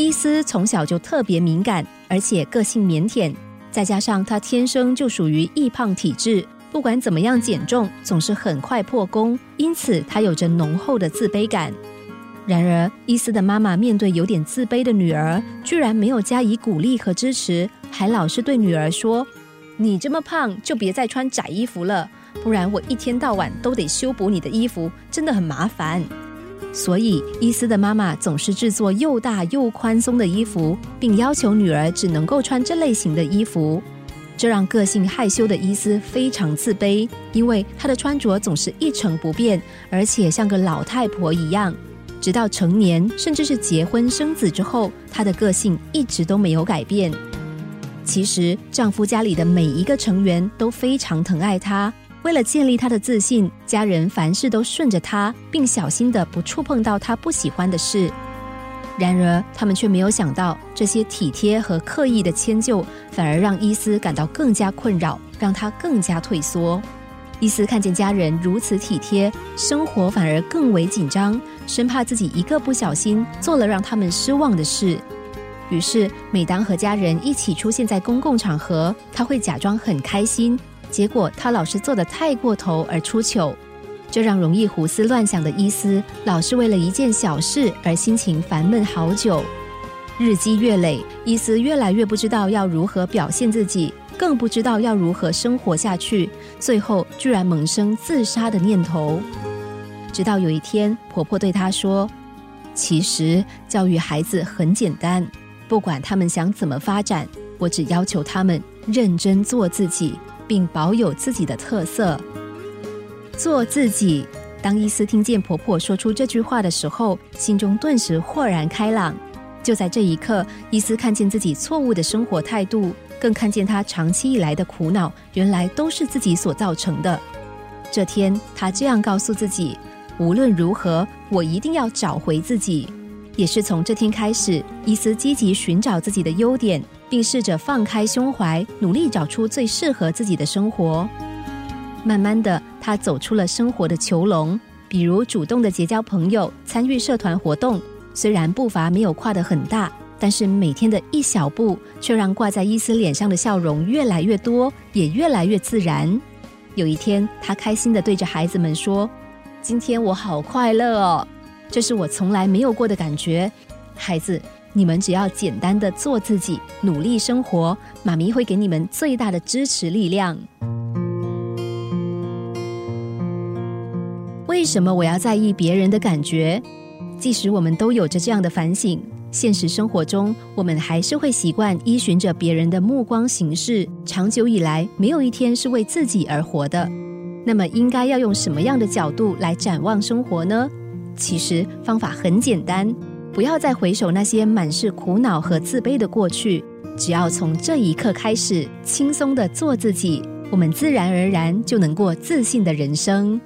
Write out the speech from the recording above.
伊斯从小就特别敏感，而且个性腼腆，再加上他天生就属于易胖体质，不管怎么样减重，总是很快破功，因此他有着浓厚的自卑感。然而，伊斯的妈妈面对有点自卑的女儿，居然没有加以鼓励和支持，还老是对女儿说：“你这么胖，就别再穿窄衣服了，不然我一天到晚都得修补你的衣服，真的很麻烦。”所以，伊斯的妈妈总是制作又大又宽松的衣服，并要求女儿只能够穿这类型的衣服，这让个性害羞的伊斯非常自卑，因为她的穿着总是一成不变，而且像个老太婆一样。直到成年，甚至是结婚生子之后，她的个性一直都没有改变。其实，丈夫家里的每一个成员都非常疼爱她。为了建立他的自信，家人凡事都顺着他，并小心的不触碰到他不喜欢的事。然而，他们却没有想到，这些体贴和刻意的迁就，反而让伊斯感到更加困扰，让他更加退缩。伊斯看见家人如此体贴，生活反而更为紧张，生怕自己一个不小心做了让他们失望的事。于是，每当和家人一起出现在公共场合，他会假装很开心，结果他老是做得太过头而出糗，这让容易胡思乱想的伊斯老是为了一件小事而心情烦闷好久。日积月累，伊斯越来越不知道要如何表现自己。更不知道要如何生活下去，最后居然萌生自杀的念头。直到有一天，婆婆对她说：“其实教育孩子很简单，不管他们想怎么发展，我只要求他们认真做自己，并保有自己的特色。做自己。”当伊斯听见婆婆说出这句话的时候，心中顿时豁然开朗。就在这一刻，伊斯看见自己错误的生活态度。更看见他长期以来的苦恼，原来都是自己所造成的。这天，他这样告诉自己：无论如何，我一定要找回自己。也是从这天开始，伊斯积极寻找自己的优点，并试着放开胸怀，努力找出最适合自己的生活。慢慢的，他走出了生活的囚笼，比如主动的结交朋友，参与社团活动。虽然步伐没有跨得很大。但是每天的一小步，却让挂在伊斯脸上的笑容越来越多，也越来越自然。有一天，他开心的对着孩子们说：“今天我好快乐哦，这是我从来没有过的感觉。孩子，你们只要简单的做自己，努力生活，妈咪会给你们最大的支持力量。”为什么我要在意别人的感觉？即使我们都有着这样的反省。现实生活中，我们还是会习惯依循着别人的目光行事，长久以来，没有一天是为自己而活的。那么，应该要用什么样的角度来展望生活呢？其实方法很简单，不要再回首那些满是苦恼和自卑的过去，只要从这一刻开始，轻松的做自己，我们自然而然就能过自信的人生。